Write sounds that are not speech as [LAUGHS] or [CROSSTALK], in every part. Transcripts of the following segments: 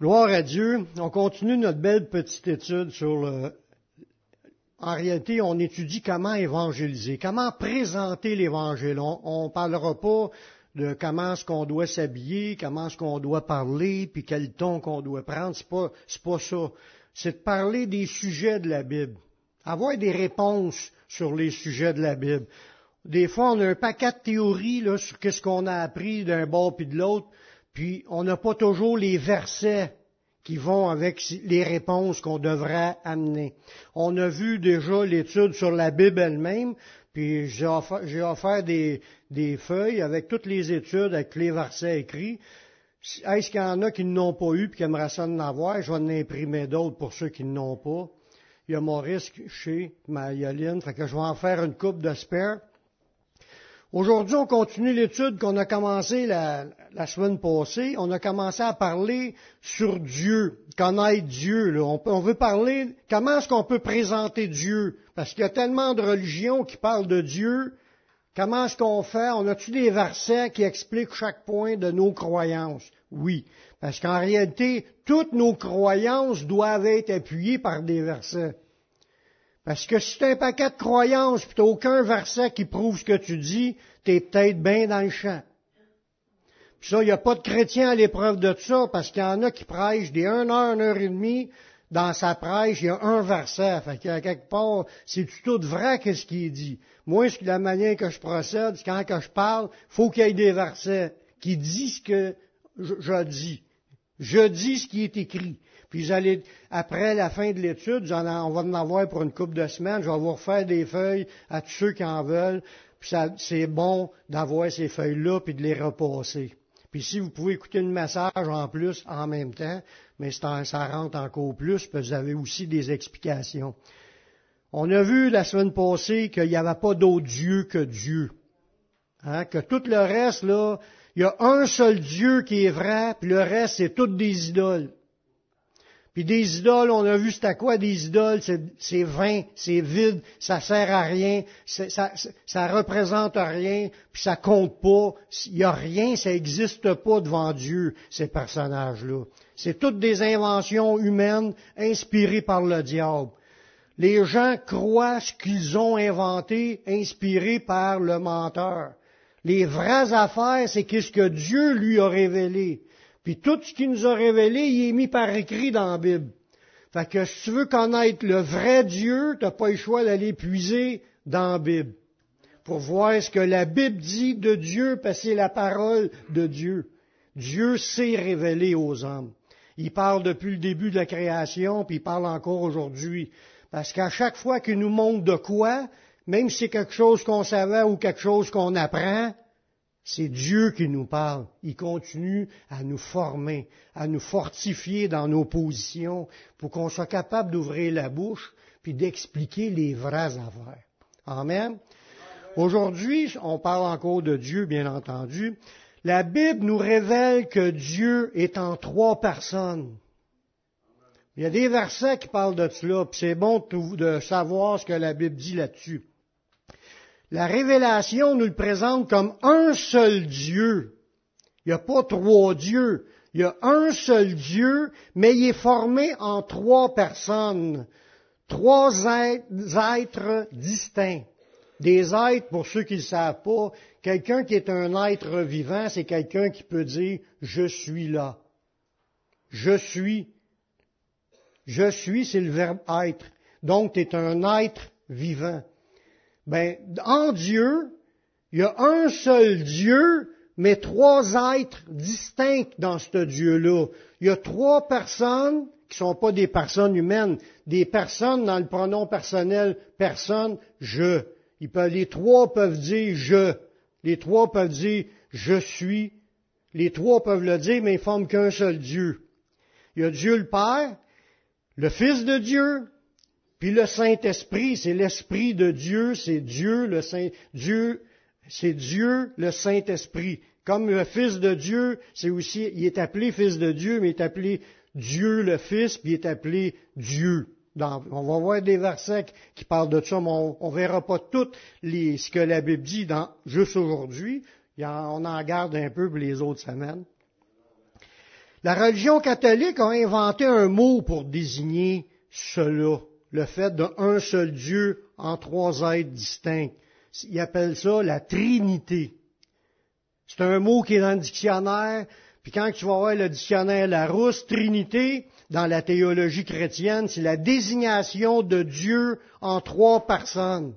Gloire à Dieu. On continue notre belle petite étude sur le... En réalité, on étudie comment évangéliser, comment présenter l'Évangile. On ne parlera pas de comment est-ce qu'on doit s'habiller, comment est-ce qu'on doit parler, puis quel ton qu'on doit prendre. C'est pas, c'est pas ça. C'est de parler des sujets de la Bible. Avoir des réponses sur les sujets de la Bible. Des fois, on a un paquet de théories là, sur qu'est-ce qu'on a appris d'un bord puis de l'autre, puis on n'a pas toujours les versets qui vont avec les réponses qu'on devrait amener. On a vu déjà l'étude sur la Bible elle-même, puis j'ai offert, des, feuilles avec toutes les études, avec les versets écrits. Est-ce qu'il y en a qui n'ont pas eu et qui aimeraient ça en avoir? Je vais en imprimer d'autres pour ceux qui n'ont pas. Il y a Maurice chez Maïoline, fait que je vais en faire une coupe de spare. Aujourd'hui, on continue l'étude qu'on a commencé la, semaine passée. On a commencé à parler sur Dieu, connaître Dieu. On, on, veut parler comment est-ce qu'on peut présenter Dieu, parce qu'il y a tellement de religions qui parlent de Dieu. Comment est-ce qu'on fait? On a-tu des versets qui expliquent chaque point de nos croyances? Oui, parce qu'en réalité, toutes nos croyances doivent être appuyées par des versets. Parce que si tu un paquet de croyances et tu aucun verset qui prouve ce que tu dis, tu es peut-être bien dans le champ. Puis ça, il n'y a pas de chrétien à l'épreuve de ça, parce qu'il y en a qui prêchent des 1 heure, 1 heure et demie, dans sa prêche, il y a un verset. Fait qu'à quelque part, c'est tout vrai qu'est-ce qui est dit? Moi, la manière que je procède, c'est quand que je parle, faut qu'il y ait des versets qui disent ce que je dis. Je dis ce qui est écrit. Puis après la fin de l'étude, on va en avoir pour une couple de semaines, je vais vous refaire des feuilles à tous ceux qui en veulent. Puis c'est bon d'avoir ces feuilles-là puis de les repasser. Puis si vous pouvez écouter le message en plus en même temps, mais ça rentre encore plus, puis vous avez aussi des explications. On a vu la semaine passée qu'il n'y avait pas d'autre Dieu que Dieu. Hein, que tout le reste, là, il y a un seul Dieu qui est vrai, puis le reste, c'est toutes des idoles. Puis des idoles, on a vu c'était quoi des idoles, c'est vain, c'est vide, ça sert à rien, ça, ça, représente rien, puis ça compte pas, il y a rien, ça n'existe pas devant Dieu, ces personnages-là. C'est toutes des inventions humaines inspirées par le diable. Les gens croient ce qu'ils ont inventé, inspirés par le menteur. Les vraies affaires, c'est qu'est-ce que Dieu lui a révélé. Puis tout ce qu'il nous a révélé, il est mis par écrit dans la Bible. Fait que si tu veux connaître le vrai Dieu, tu n'as pas le choix d'aller puiser dans la Bible. Pour voir ce que la Bible dit de Dieu, parce que c'est la parole de Dieu. Dieu s'est révélé aux hommes. Il parle depuis le début de la création, puis il parle encore aujourd'hui. Parce qu'à chaque fois qu'il nous montre de quoi, même si c'est quelque chose qu'on savait ou quelque chose qu'on apprend, c'est Dieu qui nous parle. Il continue à nous former, à nous fortifier dans nos positions pour qu'on soit capable d'ouvrir la bouche puis d'expliquer les vraies affaires. Amen. Aujourd'hui, on parle encore de Dieu, bien entendu. La Bible nous révèle que Dieu est en trois personnes. Il y a des versets qui parlent de cela, puis c'est bon de savoir ce que la Bible dit là-dessus. La révélation nous le présente comme un seul Dieu. Il n'y a pas trois dieux. Il y a un seul Dieu, mais il est formé en trois personnes, trois êtres distincts. Des êtres, pour ceux qui ne le savent pas, quelqu'un qui est un être vivant, c'est quelqu'un qui peut dire je suis là. Je suis. Je suis, c'est le verbe être. Donc, tu es un être vivant. Ben, en Dieu, il y a un seul Dieu, mais trois êtres distincts dans ce Dieu-là. Il y a trois personnes qui ne sont pas des personnes humaines, des personnes dans le pronom personnel personne, je. les trois peuvent dire je. Les trois peuvent dire je suis. Les trois peuvent le dire, mais ils forment qu'un seul Dieu. Il y a Dieu le Père, le Fils de Dieu, puis le Saint-Esprit, c'est l'Esprit de Dieu, c'est Dieu, le Saint, Dieu, c'est Dieu, le Saint-Esprit. Comme le Fils de Dieu, c'est aussi, il est appelé Fils de Dieu, mais il est appelé Dieu le Fils, puis il est appelé Dieu. on va voir des versets qui parlent de ça, mais on, ne verra pas tout les, ce que la Bible dit dans, juste aujourd'hui. On en garde un peu pour les autres semaines. La religion catholique a inventé un mot pour désigner cela, le fait d'un seul Dieu en trois êtres distincts. Ils appellent ça la Trinité. C'est un mot qui est dans le dictionnaire, puis quand tu vas voir le dictionnaire Larousse, Trinité, dans la théologie chrétienne, c'est la désignation de Dieu en trois personnes.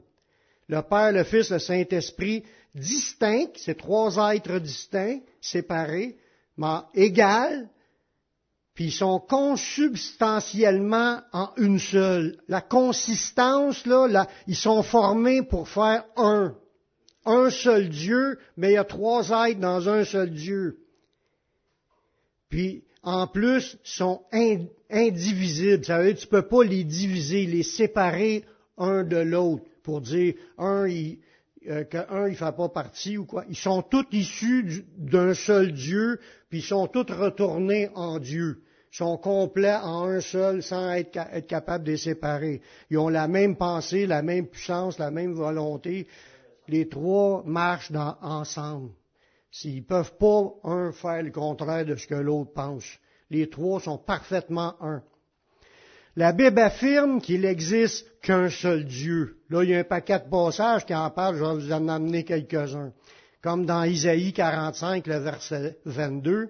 Le Père, le Fils, le Saint-Esprit, distincts, c'est trois êtres distincts, séparés, mais égales, puis ils sont consubstantiellement en une seule. La consistance, là, là, ils sont formés pour faire un. Un seul Dieu, mais il y a trois êtres dans un seul Dieu. Puis, en plus, sont indivisibles. Ça veut dire tu peux pas les diviser, les séparer un de l'autre pour dire un, il, euh, qu'un il fait pas partie ou quoi. Ils sont tous issus d'un seul Dieu, puis ils sont tous retournés en Dieu. Ils sont complets en un seul sans être, capables de les séparer. Ils ont la même pensée, la même puissance, la même volonté. Les trois marchent dans, ensemble. S'ils peuvent pas un faire le contraire de ce que l'autre pense. Les trois sont parfaitement un. La Bible affirme qu'il n'existe qu'un seul Dieu. Là, il y a un paquet de passages qui en parlent, je vais vous en amener quelques-uns. Comme dans Isaïe 45, le verset 22,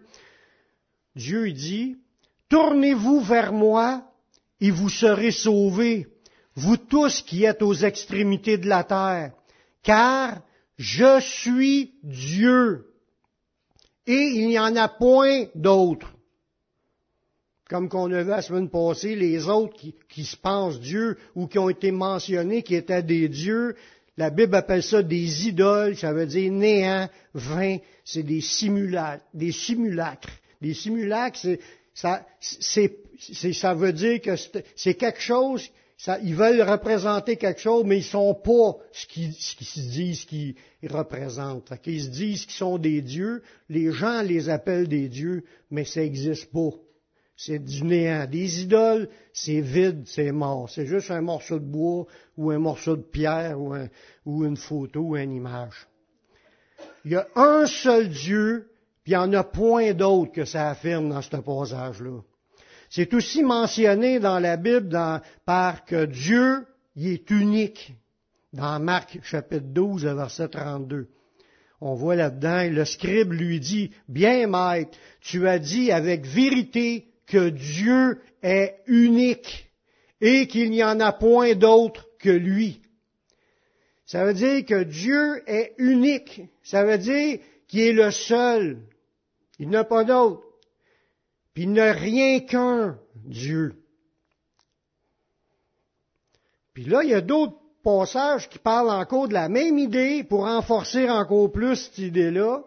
Dieu dit, Tournez-vous vers moi et vous serez sauvés, vous tous qui êtes aux extrémités de la terre, car je suis Dieu et il n'y en a point d'autre comme qu'on a vu la semaine passée, les autres qui, se pensent Dieu ou qui ont été mentionnés, qui étaient des dieux, la Bible appelle ça des idoles, ça veut dire néant, vain, c'est des simulacres, des simulacres. Des simulacres, ça, ça veut dire que c'est quelque chose, ils veulent représenter quelque chose, mais ils sont pas ce qu'ils, se disent qu'ils représentent. Ils se disent qu'ils sont des dieux, les gens les appellent des dieux, mais ça n'existe pas c'est du néant. Des idoles, c'est vide, c'est mort. C'est juste un morceau de bois ou un morceau de pierre ou, une photo ou une image. Il y a un seul Dieu, puis il n'y en a point d'autre que ça affirme dans ce passage-là. C'est aussi mentionné dans la Bible par que Dieu, il est unique. Dans Marc chapitre 12, verset 32 on voit là-dedans, le scribe lui dit, Bien maître, tu as dit avec vérité que Dieu est unique et qu'il n'y en a point d'autre que lui. Ça veut dire que Dieu est unique. Ça veut dire qu'il est le seul. Il n'a pas d'autre. Puis il n'a rien qu'un Dieu. Puis là, il y a d'autres passages qui parlent encore de la même idée pour renforcer encore plus cette idée-là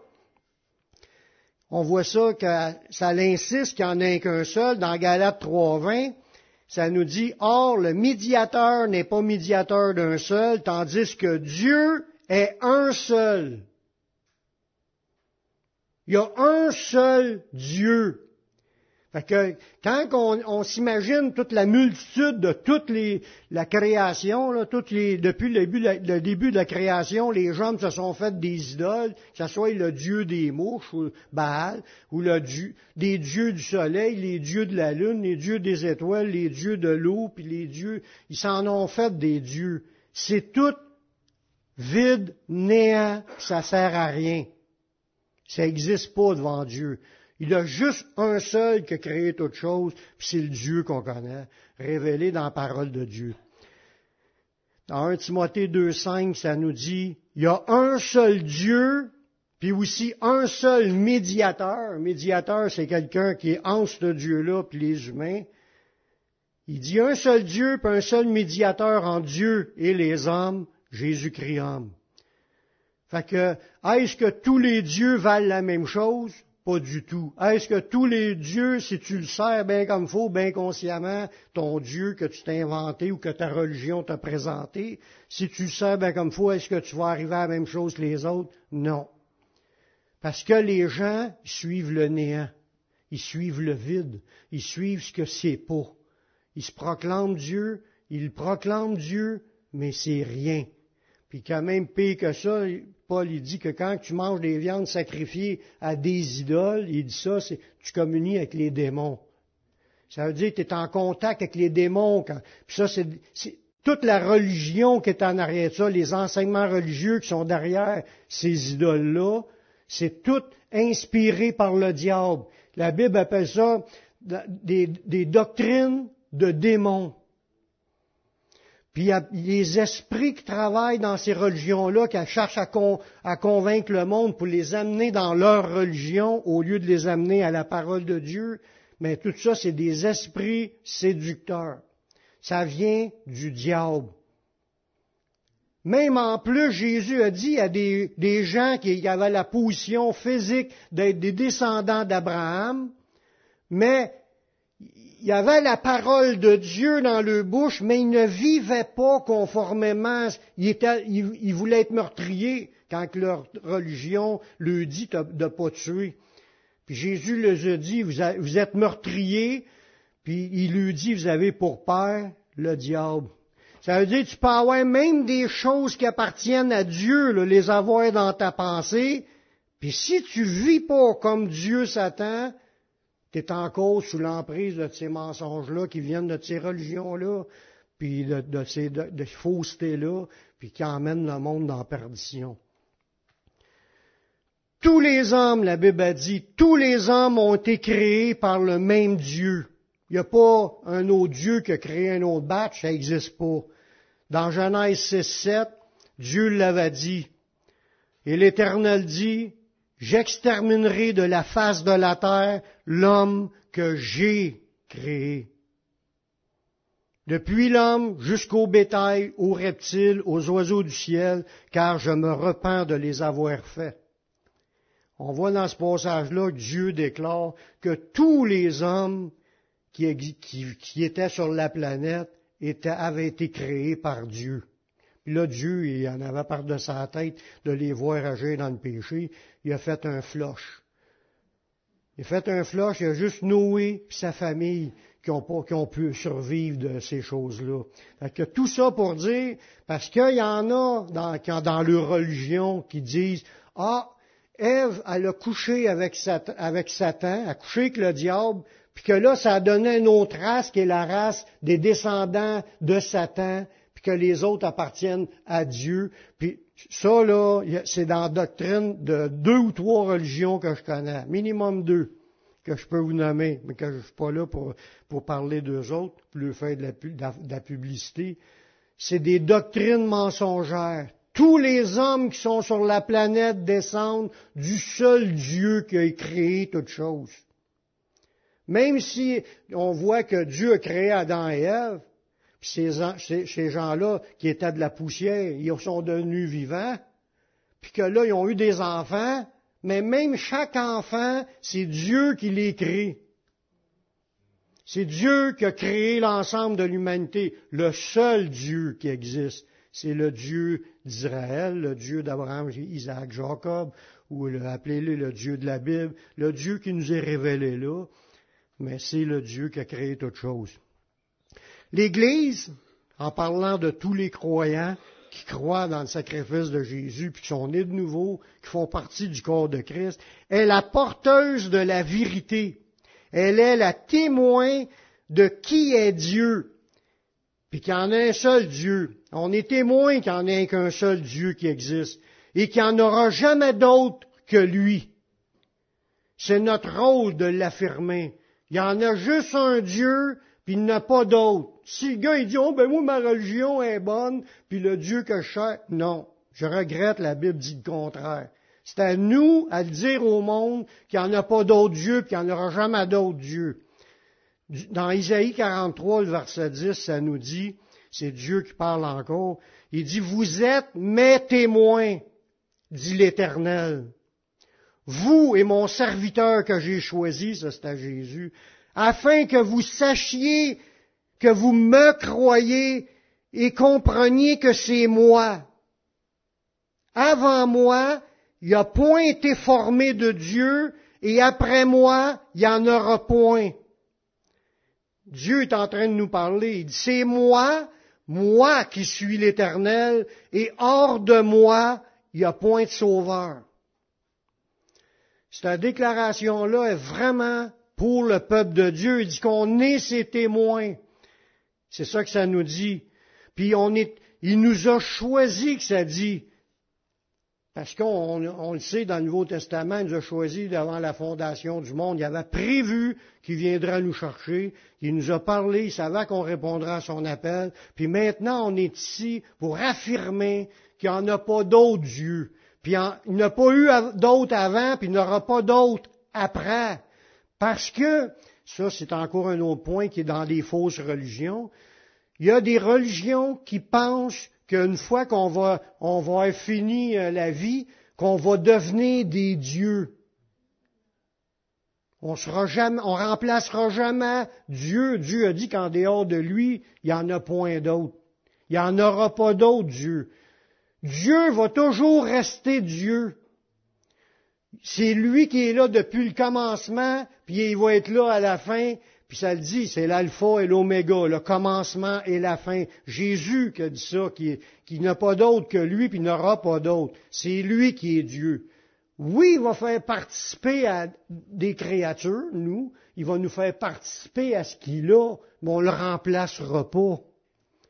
on voit ça que ça l'insiste qu'il n'y en a qu'un seul. Dans Galates 3.20, ça nous dit, Or, le médiateur n'est pas médiateur d'un seul, tandis que Dieu est un seul. Il y a un seul Dieu. Fait que quand on, s'imagine toute la multitude de toute les, la création, depuis le début, le début, de la création, les gens se sont fait des idoles, que ce soit le dieu des mouches, ou Baal, ou le dieu, des dieux du soleil, les dieux de la lune, les dieux des étoiles, les dieux de l'eau, puis les dieux, ils s'en ont fait des dieux. C'est tout vide, néant, ça sert à rien. Ça n'existe pas devant Dieu. Il y a juste un seul qui a créé toute chose, puis c'est le Dieu qu'on connaît, révélé dans la parole de Dieu. Dans 1 Timothée 2.5, ça nous dit, il y a un seul Dieu, puis aussi un seul médiateur. Médiateur, c'est quelqu'un qui est entre ce Dieu-là, puis les humains. Il dit un seul Dieu, puis un seul médiateur en Dieu et les hommes, Jésus-Christ homme. Fait que, est-ce que tous les dieux valent la même chose? Pas du tout. Est-ce que tous les dieux, si tu le sers bien comme il faut, bien consciemment, ton Dieu que tu t'es inventé ou que ta religion t'a présenté, si tu le sers bien comme il faut, est-ce que tu vas arriver à la même chose que les autres? Non. Parce que les gens suivent le néant. Ils suivent le vide. Ils suivent ce que c'est pas. Ils se proclament Dieu, ils proclament Dieu, mais c'est rien. Puis quand même pire que ça, Paul il dit que quand tu manges des viandes sacrifiées à des idoles, il dit ça, c'est tu communies avec les démons. Ça veut dire que tu es en contact avec les démons. puis ça, c'est, toute la religion qui est en arrière de ça, les enseignements religieux qui sont derrière ces idoles-là, c'est tout inspiré par le diable. La Bible appelle ça des doctrines de démons. Puis il y a les esprits qui travaillent dans ces religions-là, qui cherchent à, convaincre le monde pour les amener dans leur religion au lieu de les amener à la parole de Dieu. Mais tout ça, c'est des esprits séducteurs. Ça vient du diable. Même en plus, Jésus a dit à des, des gens qui avaient la position physique d'être des descendants d'Abraham, mais il y avait la parole de Dieu dans leur bouche, mais ils ne vivaient pas conformément. Ils, voulaient être meurtriers quand leur religion leur dit de ne pas tuer. Puis Jésus leur a dit, vous, êtes meurtriers, puis il lui dit, vous avez pour père le diable. Ça veut dire tu peux avoir même des choses qui appartiennent à Dieu, les avoir dans ta pensée, puis si tu vis pas comme Dieu s'attend, tu es en cause sous l'emprise de ces mensonges-là qui viennent de ces religions-là, puis de, ces faussetés-là, puis qui emmènent le monde dans perdition. Tous les hommes, la Bible a dit, tous les hommes ont été créés par le même Dieu. Il n'y a pas un autre Dieu qui a créé un autre batch, ça n'existe pas. Dans Genèse 6, 7, Dieu l'avait dit. Et l'Éternel dit, J'exterminerai de la face de la terre l'homme que j'ai créé. Depuis l'homme jusqu'au bétail, aux reptiles, aux oiseaux du ciel, car je me repens de les avoir faits. On voit dans ce passage-là Dieu déclare que tous les hommes qui, étaient sur la planète avaient été créés par Dieu. Puis là, Dieu, il en avait part de sa tête de les voir agir dans le péché. Il a fait un floche. Il a fait un floche, il a juste Noé et sa famille qui ont, pu survivre de ces choses-là. que tout ça pour dire, parce qu'il y en a dans, dans leur religion qui disent, ah, Ève, elle a couché avec Satan, avec Satan, a couché avec le diable, puis que là, ça a donné une autre race qui est la race des descendants de Satan, que les autres appartiennent à Dieu. Puis ça, là, c'est dans la doctrine de deux ou trois religions que je connais, minimum deux, que je peux vous nommer, mais que je ne suis pas là pour, parler d'eux autres, pour faire de la, publicité. C'est des doctrines mensongères. Tous les hommes qui sont sur la planète descendent du seul Dieu qui a créé toutes choses. Même si on voit que Dieu a créé Adam et Ève, ces, ces gens-là qui étaient de la poussière, ils sont devenus vivants, puis que là, ils ont eu des enfants, mais même chaque enfant, c'est Dieu qui les crée. C'est Dieu qui a créé l'ensemble de l'humanité, le seul Dieu qui existe. C'est le Dieu d'Israël, le Dieu d'Abraham, Isaac, Jacob, ou appelez-le le Dieu de la Bible, le Dieu qui nous est révélé là, mais c'est le Dieu qui a créé toutes choses. L'Église, en parlant de tous les croyants qui croient dans le sacrifice de Jésus, puis qui sont nés de nouveau, qui font partie du corps de Christ, est la porteuse de la vérité. Elle est la témoin de qui est Dieu, puis qu'il y en a un seul Dieu. On est témoin qu'il n'y en ait qu'un seul Dieu qui existe, et qu'il n'y en aura jamais d'autre que lui. C'est notre rôle de l'affirmer. Il y en a juste un Dieu, puis il n'y a pas d'autre. Si le gars il dit oh ben moi ma religion est bonne, puis le Dieu que je cherche, non, je regrette la Bible dit le contraire. C'est à nous à dire au monde qu'il n'y en a pas d'autre Dieu, qu'il n'y en aura jamais d'autre Dieu. Dans Isaïe 43, le verset 10, ça nous dit, c'est Dieu qui parle encore, il dit, vous êtes mes témoins, dit l'Éternel. Vous et mon serviteur que j'ai choisi, ça c'est à Jésus, afin que vous sachiez que vous me croyez et compreniez que c'est moi. Avant moi, il n'y a point été formé de Dieu, et après moi, il n'y en aura point. Dieu est en train de nous parler. Il dit, c'est moi, moi qui suis l'Éternel, et hors de moi, il n'y a point de sauveur. Cette déclaration-là est vraiment pour le peuple de Dieu. Il dit qu'on est ses témoins. C'est ça que ça nous dit. Puis on est, il nous a choisi que ça dit. Parce qu'on le sait dans le Nouveau Testament, il nous a choisi devant la fondation du monde. Il avait prévu qu'il viendra nous chercher. Il nous a parlé, il savait qu'on répondra à son appel. Puis maintenant, on est ici pour affirmer qu'il n'y en a pas d'autres Dieu. Puis il n'y a pas eu d'autres avant, puis il n'y aura pas d'autres après. Parce que, ça c'est encore un autre point qui est dans les fausses religions, il y a des religions qui pensent qu'une fois qu'on va, on va fini euh, la vie, qu'on va devenir des dieux. On sera jamais, on remplacera jamais Dieu. Dieu a dit qu'en dehors de lui, il n'y en a point d'autre. Il n'y en aura pas d'autre Dieu. Dieu va toujours rester Dieu. C'est lui qui est là depuis le commencement, puis il va être là à la fin, puis ça le dit, c'est l'alpha et l'oméga, le commencement et la fin. Jésus qui a dit ça, qui, n'a pas d'autre que lui, puis n'aura pas d'autre. C'est lui qui est Dieu. Oui, il va faire participer des créatures, nous. Il va nous faire participer à ce qu'il a, mais on ne le remplacera pas.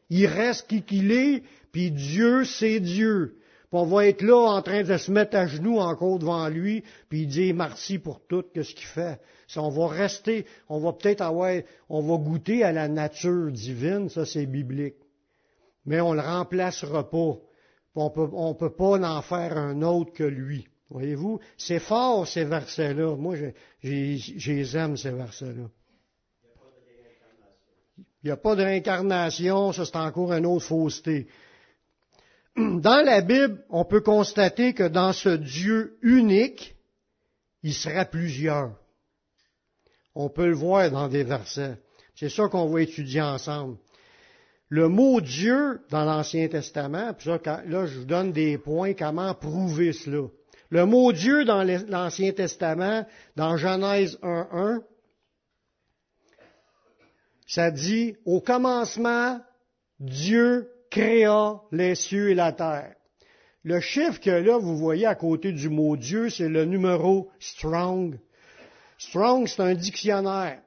Il reste qui qu'il est, puis Dieu, c'est Dieu. Puis on va être là en train de se mettre à genoux encore devant lui, puis dire merci pour tout ce qu'il fait. Si on va rester, on va peut-être avoir, on va goûter à la nature divine, ça c'est biblique. Mais on le remplacera pas. On peut, on peut pas en faire un autre que lui. Voyez-vous? C'est fort ces versets-là. Moi, j'ai aime ces versets-là. Il n'y a pas de réincarnation, ça c'est encore une autre fausseté. Dans la Bible, on peut constater que dans ce Dieu unique, il sera plusieurs. On peut le voir dans des versets. C'est ça qu'on va étudier ensemble. Le mot Dieu dans l'Ancien Testament, puis là, je vous donne des points comment prouver cela. Le mot Dieu dans l'Ancien Testament, dans Genèse 1.1, ça dit, au commencement, Dieu créa les cieux et la terre. Le chiffre que là, vous voyez à côté du mot Dieu, c'est le numéro Strong Strong, c'est un dictionnaire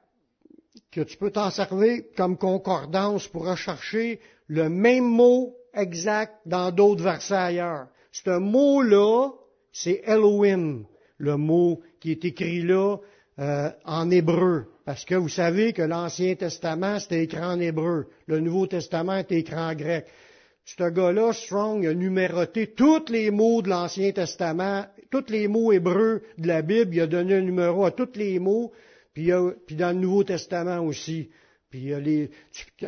que tu peux t'en servir comme concordance pour rechercher le même mot exact dans d'autres versets ailleurs. Ce mot-là, c'est Elohim, le mot qui est écrit là euh, en hébreu. Parce que vous savez que l'Ancien Testament, c'était écrit en hébreu. Le Nouveau Testament est écrit en grec. Ce gars-là, Strong, a numéroté tous les mots de l'Ancien Testament, tous les mots hébreux de la Bible. Il a donné un numéro à tous les mots, puis, dans le Nouveau Testament aussi. Puis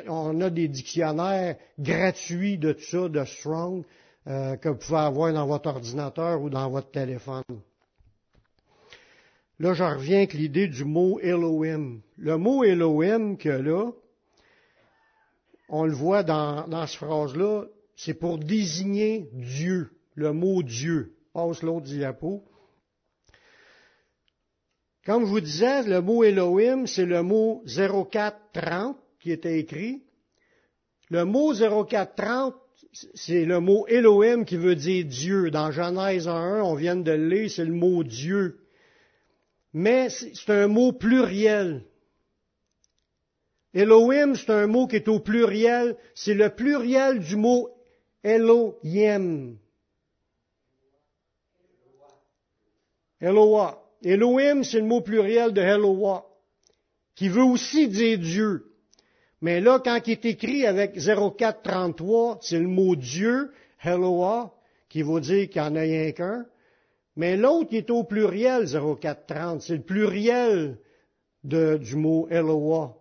on a des dictionnaires gratuits de ça, de Strong, euh, que vous pouvez avoir dans votre ordinateur ou dans votre téléphone. Là, je reviens avec l'idée du mot Elohim. Le mot Elohim que là, on le voit dans, dans cette phrase-là, c'est pour désigner Dieu, le mot Dieu. Passe l'autre diapo. Comme je vous disais, le mot Elohim, c'est le mot 0430 qui était écrit. Le mot 0430, c'est le mot Elohim qui veut dire Dieu. Dans Genèse 1, on vient de le lire, c'est le mot Dieu. Mais c'est un mot pluriel. Elohim, c'est un mot qui est au pluriel. C'est le pluriel du mot Elohim. Eloah. Elohim, c'est le mot pluriel de Eloah, qui veut aussi dire Dieu. Mais là, quand il est écrit avec 0433, c'est le mot Dieu, Eloah, qui veut dire qu'il n'y en a rien qu'un. Mais l'autre est au pluriel, 0430, c'est le pluriel du mot Eloah.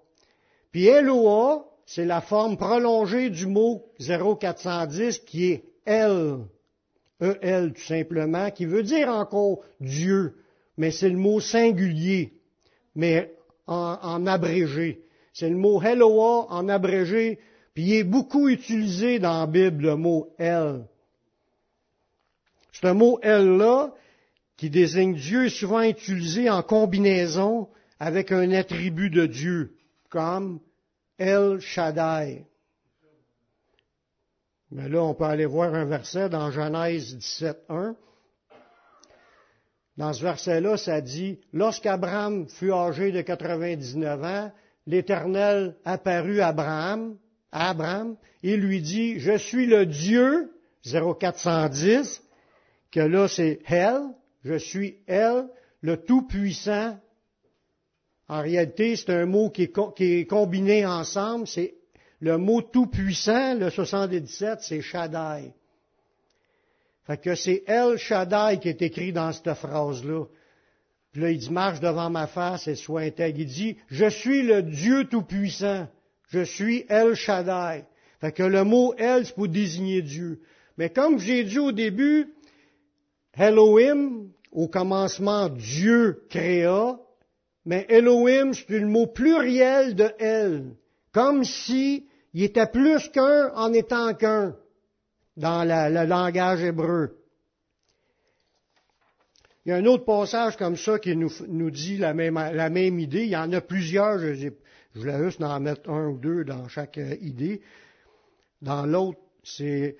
Puis Eloah, c'est la forme prolongée du mot 0410 qui est El. E-L tout simplement, qui veut dire encore Dieu, mais c'est le mot singulier, mais en, abrégé. C'est le mot Eloah en abrégé, puis il est beaucoup utilisé dans la Bible, le mot El. C'est un mot El-là qui désigne Dieu souvent utilisé en combinaison avec un attribut de Dieu comme El Shaddai. Mais là, on peut aller voir un verset dans Genèse 17, 1. Dans ce verset-là, ça dit, lorsqu'Abraham fut âgé de 99 ans, l'Éternel apparut à Abraham, à Abraham, et lui dit, je suis le Dieu, 0410, que là c'est El, je suis El, le Tout-Puissant. En réalité, c'est un mot qui est, qui est combiné ensemble, c'est le mot Tout-Puissant, le 77, c'est Shaddai. Fait que c'est El Shaddai qui est écrit dans cette phrase-là. Puis là, il dit, marche devant ma face et sois intègre. Il dit, je suis le Dieu Tout-Puissant. Je suis El Shaddai. Fait que le mot El, c'est pour désigner Dieu. Mais comme j'ai dit au début, Elohim, au commencement, Dieu créa, mais Elohim, c'est le mot pluriel de El. Comme si il était plus qu'un en étant qu'un dans le langage hébreu. Il y a un autre passage comme ça qui nous, dit la même, la même, idée. Il y en a plusieurs. Je, je voulais juste en mettre un ou deux dans chaque euh, idée. Dans l'autre, c'est,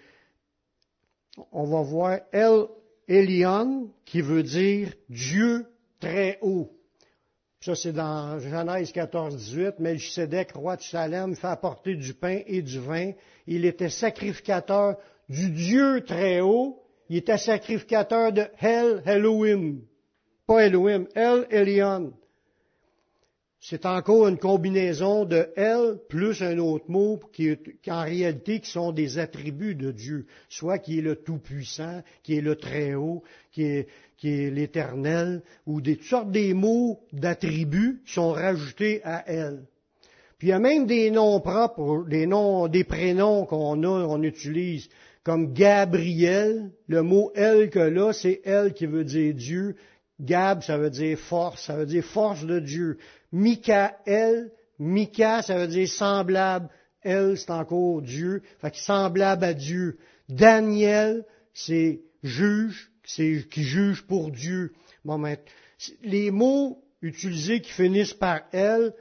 on va voir El Elion, qui veut dire Dieu très haut. Ça, c'est dans Genèse 14, 18. Melchisedec, roi de Salem, fait apporter du pain et du vin. Il était sacrificateur du Dieu très haut, il était sacrificateur de El Elohim. Pas Elohim, El Elion. C'est encore une combinaison de El plus un autre mot qui, en réalité qui sont des attributs de Dieu, soit qui est le Tout-Puissant, qui est le Très-Haut, qui est, qui est l'Éternel, ou des toutes sortes des mots d'attributs sont rajoutés à El. Puis il y a même des noms propres, des noms, des prénoms qu'on a, on utilise comme Gabriel, le mot elle que là, c'est elle qui veut dire Dieu. Gab, ça veut dire force, ça veut dire force de Dieu. Michael, Mika, ça veut dire semblable. Elle, c'est encore Dieu, fait que semblable à Dieu. Daniel, c'est juge, c'est qui juge pour Dieu. Bon, les mots utilisés qui finissent par elle,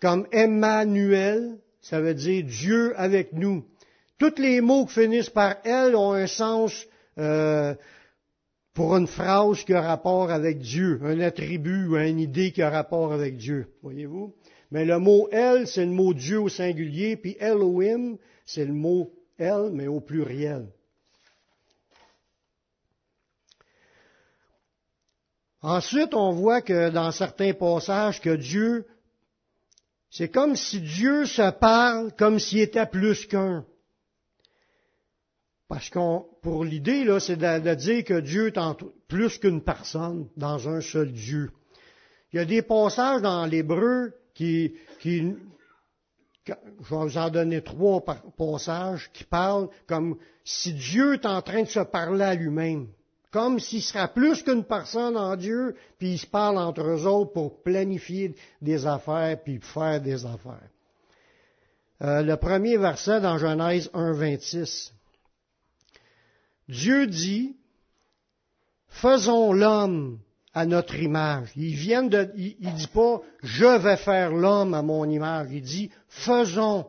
comme Emmanuel, ça veut dire Dieu avec nous. Tous les mots qui finissent par elle ont un sens euh, pour une phrase qui a rapport avec Dieu, un attribut ou une idée qui a rapport avec Dieu. Voyez-vous? Mais le mot elle, c'est le mot Dieu au singulier, puis Elohim, c'est le mot elle, mais au pluriel. Ensuite, on voit que dans certains passages que Dieu, c'est comme si Dieu se parle comme s'il était plus qu'un. Parce qu'on, pour l'idée, là, c'est de, dire que Dieu est plus qu'une personne dans un seul Dieu. Il y a des passages dans l'hébreu qui, qui, je vais vous en donner trois passages qui parlent comme si Dieu est en train de se parler à lui-même. Comme s'il sera plus qu'une personne en Dieu, puis ils se parlent entre eux autres pour planifier des affaires, puis faire des affaires. Euh, le premier verset dans Genèse 1, 26. Dieu dit, faisons l'homme à notre image. Il vient de, il, dit pas, je vais faire l'homme à mon image. Il dit, faisons.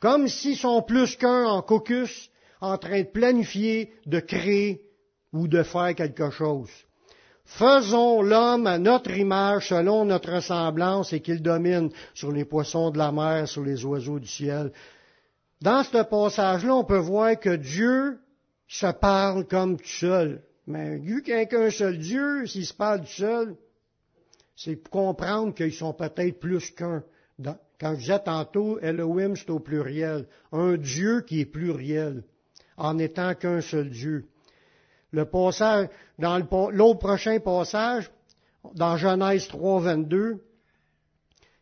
Comme s'ils sont plus qu'un en caucus, en train de planifier, de créer ou de faire quelque chose. Faisons l'homme à notre image selon notre ressemblance et qu'il domine sur les poissons de la mer, sur les oiseaux du ciel. Dans ce passage-là, on peut voir que Dieu se parle comme tout seul. Mais vu qu'il a qu'un seul Dieu, s'il se parle tout seul, c'est pour comprendre qu'ils sont peut-être plus qu'un. Quand je disais tantôt, Elohim, c'est au pluriel. Un Dieu qui est pluriel, en étant qu'un seul Dieu. Le passage, dans l'autre prochain passage, dans Genèse 3, 22,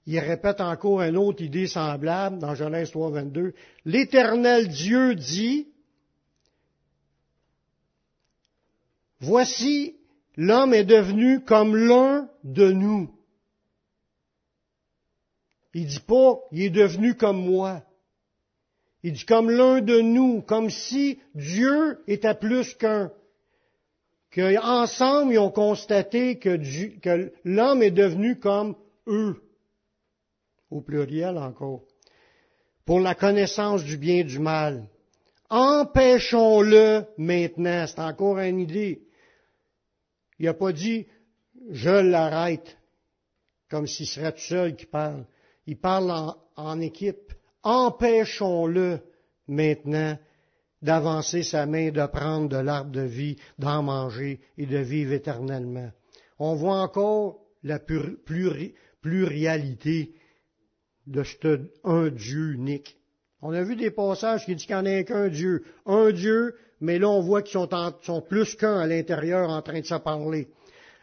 il répète encore une autre idée semblable dans Genèse 3, 22. L'éternel Dieu dit, Voici, l'homme est devenu comme l'un de nous. Il dit pas, il est devenu comme moi. Il dit comme l'un de nous, comme si Dieu était plus qu'un. Qu'ensemble, ils ont constaté que, que l'homme est devenu comme eux. Au pluriel encore. Pour la connaissance du bien et du mal. Empêchons-le maintenant. C'est encore une idée. Il n'a pas dit je l'arrête, comme s'il serait tout seul qui parle. Il parle en, équipe. Empêchons-le maintenant d'avancer sa main, de prendre de l'arbre de vie, d'en manger et de vivre éternellement. On voit encore la pluralité de ce un Dieu unique. On a vu des passages qui disent qu'il n'y en a qu'un Dieu. Un Dieu, mais là on voit qu'ils sont, plus qu'un à l'intérieur en train de se parler.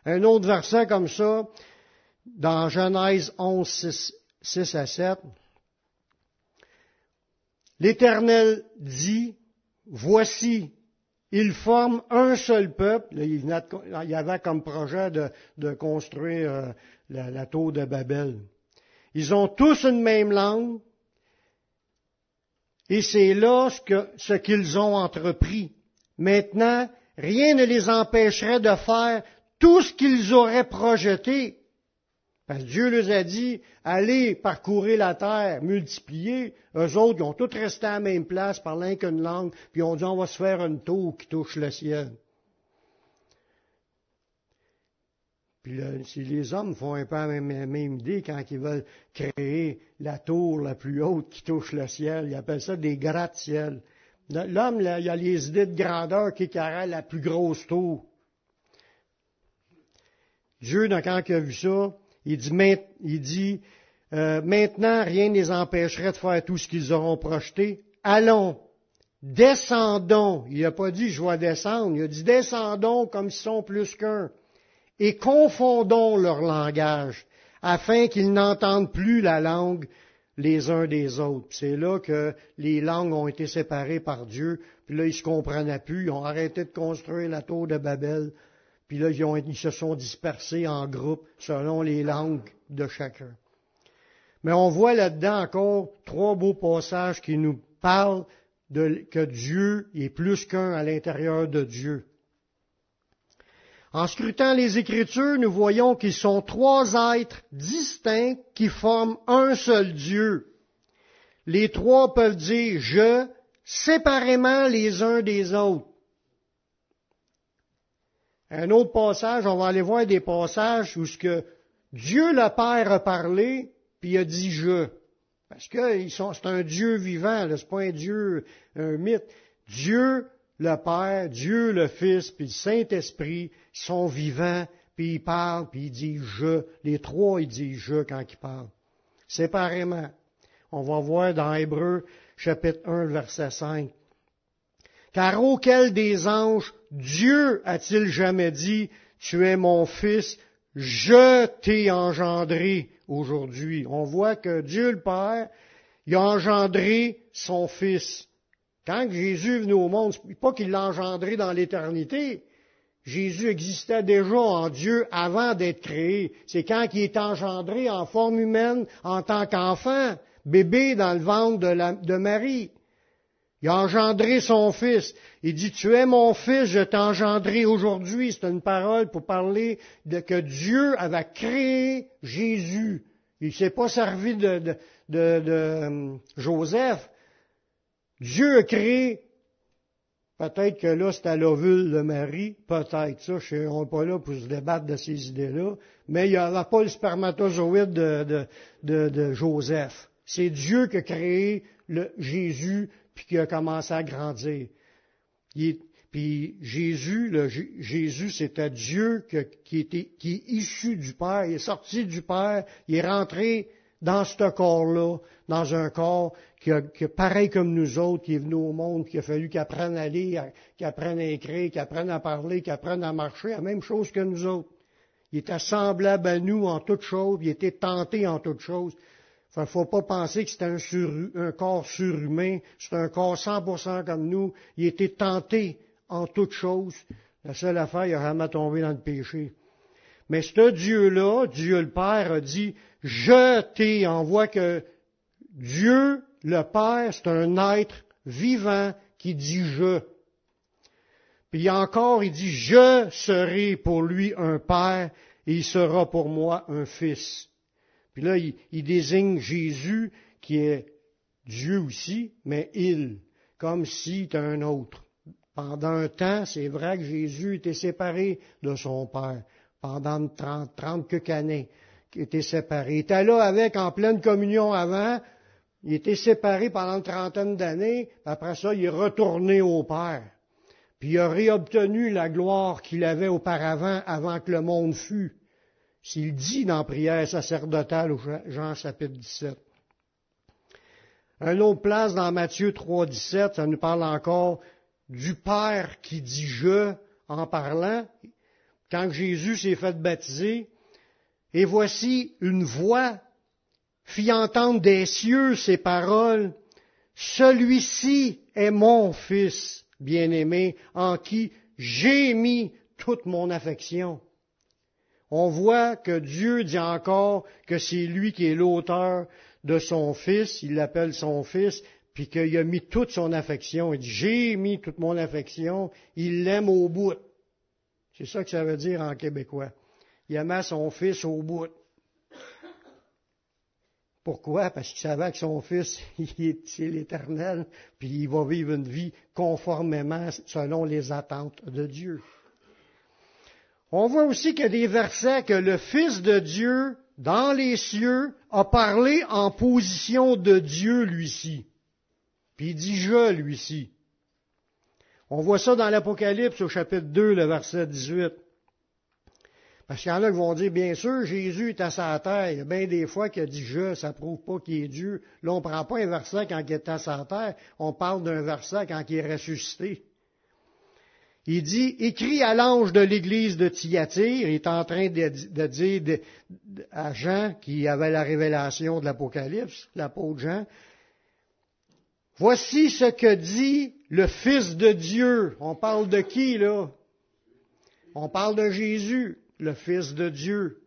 Un autre verset comme ça, dans Genèse 11, 6, 6 à 7, L'Éternel dit, voici, ils forment un seul peuple. il y avait comme projet de, construire euh, la tour de Babel. Ils ont tous une même langue, et c'est là ce qu'ils ont entrepris. Maintenant, rien ne les empêcherait de faire tout ce qu'ils auraient projeté. Parce que Dieu leur a dit, allez parcourir la terre, multiplier. Eux autres, ils ont tous resté à la même place, parlant qu'une langue, puis ils ont dit, on va se faire une tour qui touche le ciel. Puis si les hommes font un peu la même, idée quand ils veulent créer la tour la plus haute qui touche le ciel, ils appellent ça des gratte-ciel. L'homme, il a les idées de grandeur qui carré la plus grosse tour. Dieu, quand il a vu ça, il dit, il dit euh, maintenant, rien ne les empêcherait de faire tout ce qu'ils auront projeté. Allons, descendons. Il n'a pas dit je vais descendre, il a dit descendons comme s'ils sont plus qu'un et confondons leur langage, afin qu'ils n'entendent plus la langue les uns des autres. C'est là que les langues ont été séparées par Dieu, puis là, ils se comprenaient plus, ils ont arrêté de construire la tour de Babel, puis là, ils, se sont dispersés en groupes selon les langues de chacun. Mais on voit là-dedans encore trois beaux passages qui nous parlent que Dieu est plus qu'un à l'intérieur de Dieu. En scrutant les Écritures, nous voyons qu'ils sont trois êtres distincts qui forment un seul Dieu. Les trois peuvent dire je séparément les uns des autres. Un autre passage, on va aller voir des passages où ce que Dieu le Père a parlé, puis a dit je. Parce que c'est un Dieu vivant, c'est pas un Dieu, un mythe. Dieu le Père, Dieu le Fils, puis le Saint-Esprit sont vivants, puis ils parlent, puis ils disent je. Les trois, ils disent je quand ils parlent. Séparément. On va voir dans Hébreu, chapitre 1, verset 5. Car auquel des anges Dieu a-t-il jamais dit, tu es mon fils, je t'ai engendré aujourd'hui. On voit que Dieu le Père, a engendré son fils. Quand Jésus est venu au monde, pas qu'il l'a engendré dans l'éternité. Jésus existait déjà en Dieu avant d'être créé. C'est quand il est engendré en forme humaine en tant qu'enfant, bébé dans le ventre de, Marie. Il a engendré son fils. Il dit, tu es mon fils, je t'ai engendré aujourd'hui. C'est une parole pour parler de que Dieu avait créé Jésus. Il ne s'est pas servi de euh, Joseph. Dieu a créé, peut-être que là c'était l'ovule de Marie, peut-être ça, je ne suis pas là pour se débattre de ces idées-là, mais il n'y avait pas le spermatozoïde de, Joseph. C'est Dieu qui a créé le Jésus, puis qui a commencé à grandir. puis Jésus, le, Jésus, c'était Dieu qui est issu du Père, il est sorti du Père, il est rentré dans ce corps-là, dans un corps qui, est pareil comme nous autres, qui est venu au monde, qui a fallu qu'il apprenne à lire, qu'il apprenne à écrire, qu'il apprenne à parler, qu'il apprenne à marcher, la même chose que nous autres. Il était semblable à nous en toutes choses, il était tenté en toutes choses. Il ne faut pas penser que c'était un, un, corps surhumain, c'est un corps 100% comme nous. Il était tenté en toutes choses. La seule affaire, il a jamais tombé dans le péché. Mais ce Dieu-là, Dieu le Père, a dit, je t'ai, on voit que Dieu, le Père, c'est un être vivant qui dit je. Puis encore, il dit, je serai pour lui un Père et il sera pour moi un Fils. Puis là, il, désigne Jésus qui est Dieu aussi, mais il. comme si tu un autre. Pendant un temps, c'est vrai que Jésus était séparé de son Père, pendant 30, 30 quelques années, qui était séparé. Il était là avec, en pleine communion avant, il était séparé pendant une trentaine d'années, après ça, il est retourné au Père. Puis il a réobtenu la gloire qu'il avait auparavant, avant que le monde fût. S'il dit dans prière sacerdotale au Jean chapitre 17. Un autre place dans Matthieu 3, 17, ça nous parle encore du Père qui dit je en parlant, quand Jésus s'est fait baptiser, et voici une voix fit entendre des cieux ces paroles, Celui-ci est mon Fils bien-aimé, en qui j'ai mis toute mon affection. On voit que Dieu dit encore que c'est lui qui est l'auteur de son Fils, il l'appelle son Fils, puis qu'il a mis toute son affection. Il dit, j'ai mis toute mon affection, il l'aime au bout. C'est ça que ça veut dire en québécois. Il aimait son Fils au bout. Pourquoi? Parce qu'il savait que son fils, [LAUGHS] c'est l'éternel, puis il va vivre une vie conformément selon les attentes de Dieu. On voit aussi qu'il y a des versets que le Fils de Dieu, dans les cieux, a parlé en position de Dieu, lui-ci. Puis il dit je, lui-ci. On voit ça dans l'Apocalypse au chapitre 2, le verset 18. Parce qu'il y en a qui vont dire, bien sûr, Jésus est à sa terre. Il y a bien des fois qu'il a dit je, ça prouve pas qu'il est Dieu. Là, on ne prend pas un verset quand il est à sa terre, on parle d'un verset quand il est ressuscité. Il dit, écrit à l'ange de l'église de Thyatire, il est en train de, dire à Jean, qui avait la révélation de l'Apocalypse, l'apôtre Jean, voici ce que dit le Fils de Dieu. On parle de qui, là? On parle de Jésus le Fils de Dieu.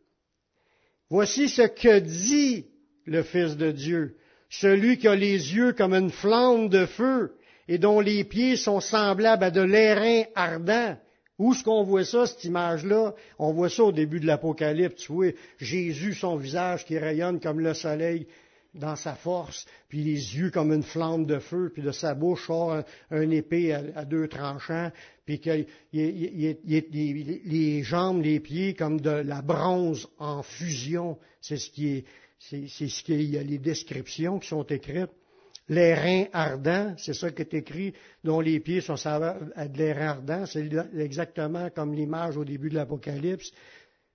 Voici ce que dit le Fils de Dieu, celui qui a les yeux comme une flamme de feu et dont les pieds sont semblables à de l'airain ardent. Où est-ce qu'on voit ça, cette image-là? On voit ça au début de l'Apocalypse, tu vois, Jésus, son visage qui rayonne comme le soleil dans sa force, puis les yeux comme une flamme de feu, puis de sa bouche sort un, épée à, deux tranchants, puis que les jambes, les pieds comme de la bronze en fusion. C'est ce qui est, c'est, ce qu'il y a les descriptions qui sont écrites. Les reins ardents, c'est ça qui est écrit, dont les pieds sont de l'air ardent. C'est exactement comme l'image au début de l'Apocalypse.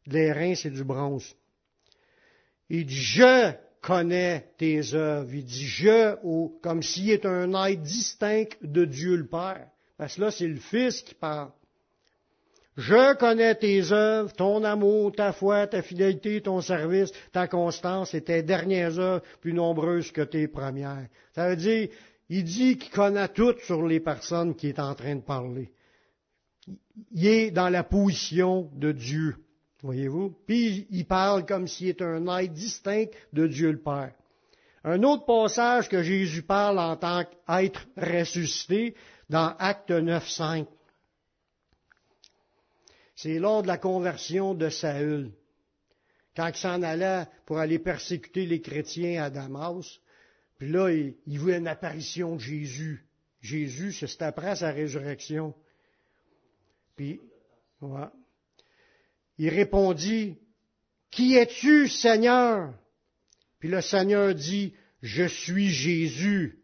Les reins, c'est du bronze. Il dit, je connais tes œuvres. Il dit je, ou, comme s'il est un être distinct de Dieu le Père. Parce que là, c'est le Fils qui parle. Je connais tes œuvres, ton amour, ta foi, ta fidélité, ton service, ta constance et tes dernières œuvres plus nombreuses que tes premières. Ça veut dire, il dit qu'il connaît tout sur les personnes qui est en train de parler. Il est dans la position de Dieu. Voyez-vous? Puis il parle comme s'il était un être distinct de Dieu le Père. Un autre passage que Jésus parle en tant qu'être ressuscité dans Acte 9, 5. C'est lors de la conversion de Saül. Quand il s'en allait pour aller persécuter les chrétiens à Damas, puis là, il, il voit une apparition de Jésus. Jésus, c'est après sa résurrection. Puis, ouais. Il répondit, Qui es-tu, Seigneur? Puis le Seigneur dit, Je suis Jésus.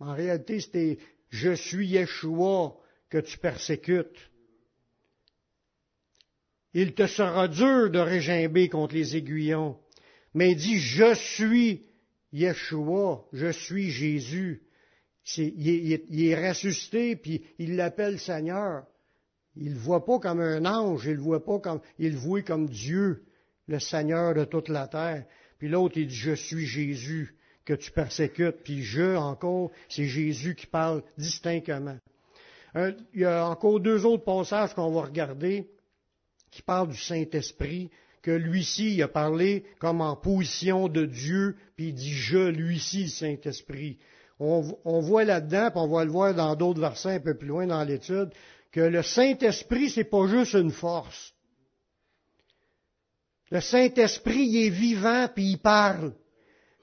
En réalité, c'était Je suis Yeshua que tu persécutes. Il te sera dur de régimber contre les aiguillons. Mais il dit, Je suis Yeshua, je suis Jésus. il, est, ressuscité, puis il l'appelle Seigneur. Il ne voit pas comme un ange, il voit pas comme, il le voit comme Dieu, le Seigneur de toute la terre. Puis l'autre, il dit, je suis Jésus que tu persécutes. Puis je, encore, c'est Jésus qui parle distinctement. il y a encore deux autres passages qu'on va regarder qui parlent du Saint-Esprit, que lui-ci, il a parlé comme en position de Dieu, puis il dit je, lui-ci, Saint-Esprit. On, on, voit là-dedans, puis on va le voir dans d'autres versets un peu plus loin dans l'étude, que le Saint-Esprit, c'est pas juste une force. Le Saint-Esprit, il est vivant, puis il parle.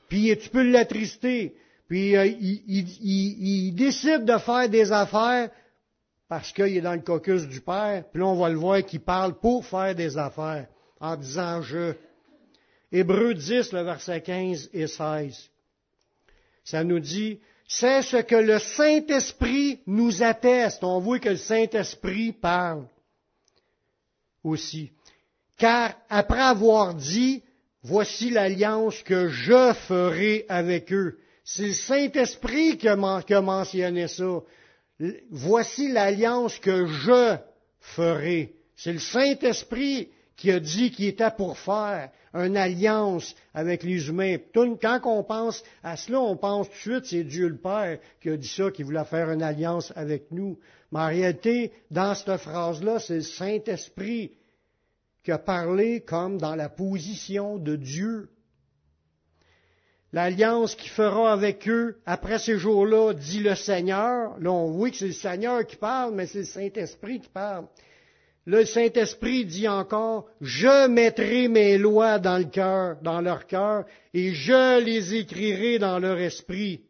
Puis tu peux l'attrister. Puis euh, il, il, décide de faire des affaires parce qu'il est dans le caucus du Père. Puis là, on va le voir qu'il parle pour faire des affaires en disant je. Hébreu 10, le verset 15 et 16. Ça nous dit, c'est ce que le Saint-Esprit nous atteste. On voit que le Saint-Esprit parle aussi. Car après avoir dit, voici l'alliance que je ferai avec eux. C'est le Saint-Esprit qui a mentionné ça. Voici l'alliance que je ferai. C'est le Saint-Esprit qui a dit qu'il était pour faire une alliance avec les humains. Quand on pense à cela, on pense tout de suite c'est Dieu le Père qui a dit ça, qui voulait faire une alliance avec nous. Mais en réalité, dans cette phrase-là, c'est le Saint-Esprit qui a parlé comme dans la position de Dieu. L'alliance qu'il fera avec eux après ces jours-là, dit le Seigneur. Là, on voit que c'est le Seigneur qui parle, mais c'est le Saint-Esprit qui parle. Le Saint-Esprit dit encore, je mettrai mes lois dans le cœur, dans leur cœur, et je les écrirai dans leur esprit.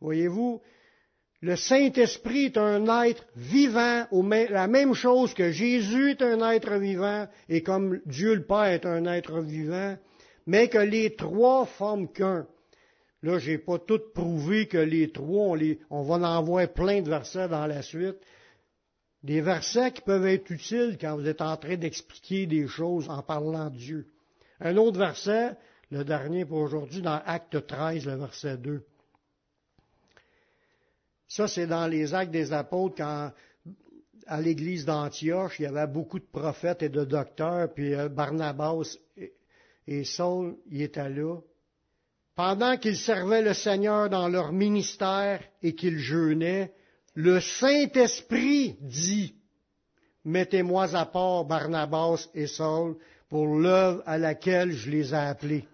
Voyez-vous, le Saint-Esprit est un être vivant, la même chose que Jésus est un être vivant, et comme Dieu le Père est un être vivant, mais que les trois forment qu'un. Là, j'ai pas tout prouvé que les trois, on, on va en voir plein de versets dans la suite, des versets qui peuvent être utiles quand vous êtes en train d'expliquer des choses en parlant de Dieu. Un autre verset, le dernier pour aujourd'hui, dans Acte 13, le verset 2. Ça, c'est dans les actes des apôtres, quand à l'église d'Antioche, il y avait beaucoup de prophètes et de docteurs, puis euh, Barnabas et Saul y étaient là. Pendant qu'ils servaient le Seigneur dans leur ministère et qu'ils jeûnaient, le Saint-Esprit dit, Mettez-moi à part Barnabas et Saul pour l'œuvre à laquelle je les ai appelés.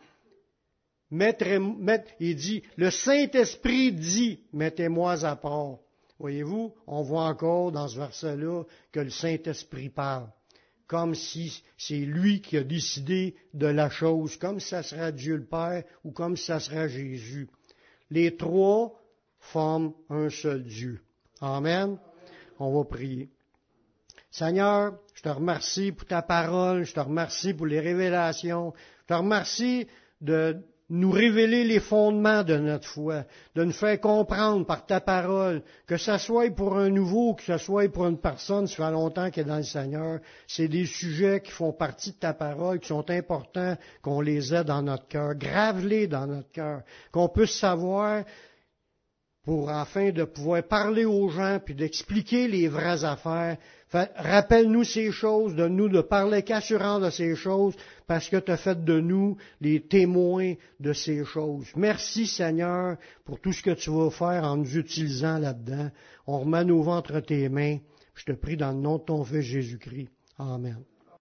il dit, le Saint-Esprit dit, mettez-moi à part. Voyez-vous, on voit encore dans ce verset-là que le Saint-Esprit parle, comme si c'est lui qui a décidé de la chose, comme si ça serait Dieu le Père ou comme si ça serait Jésus. Les trois forment un seul Dieu. Amen. On va prier. Seigneur, je te remercie pour ta parole, je te remercie pour les révélations, je te remercie de nous révéler les fondements de notre foi, de nous faire comprendre par ta parole, que ce soit pour un nouveau, que ce soit pour une personne qui fait longtemps qu'elle est dans le Seigneur, c'est des sujets qui font partie de ta parole, qui sont importants, qu'on les ait dans notre cœur, grave-les dans notre cœur, qu'on puisse savoir pour afin de pouvoir parler aux gens puis d'expliquer les vraies affaires. Rappelle-nous ces choses, de nous de parler qu'assurant de ces choses, parce que tu as fait de nous les témoins de ces choses. Merci Seigneur pour tout ce que tu vas faire en nous utilisant là-dedans. On remet nos entre tes mains. Je te prie dans le nom de ton Fils Jésus-Christ. Amen.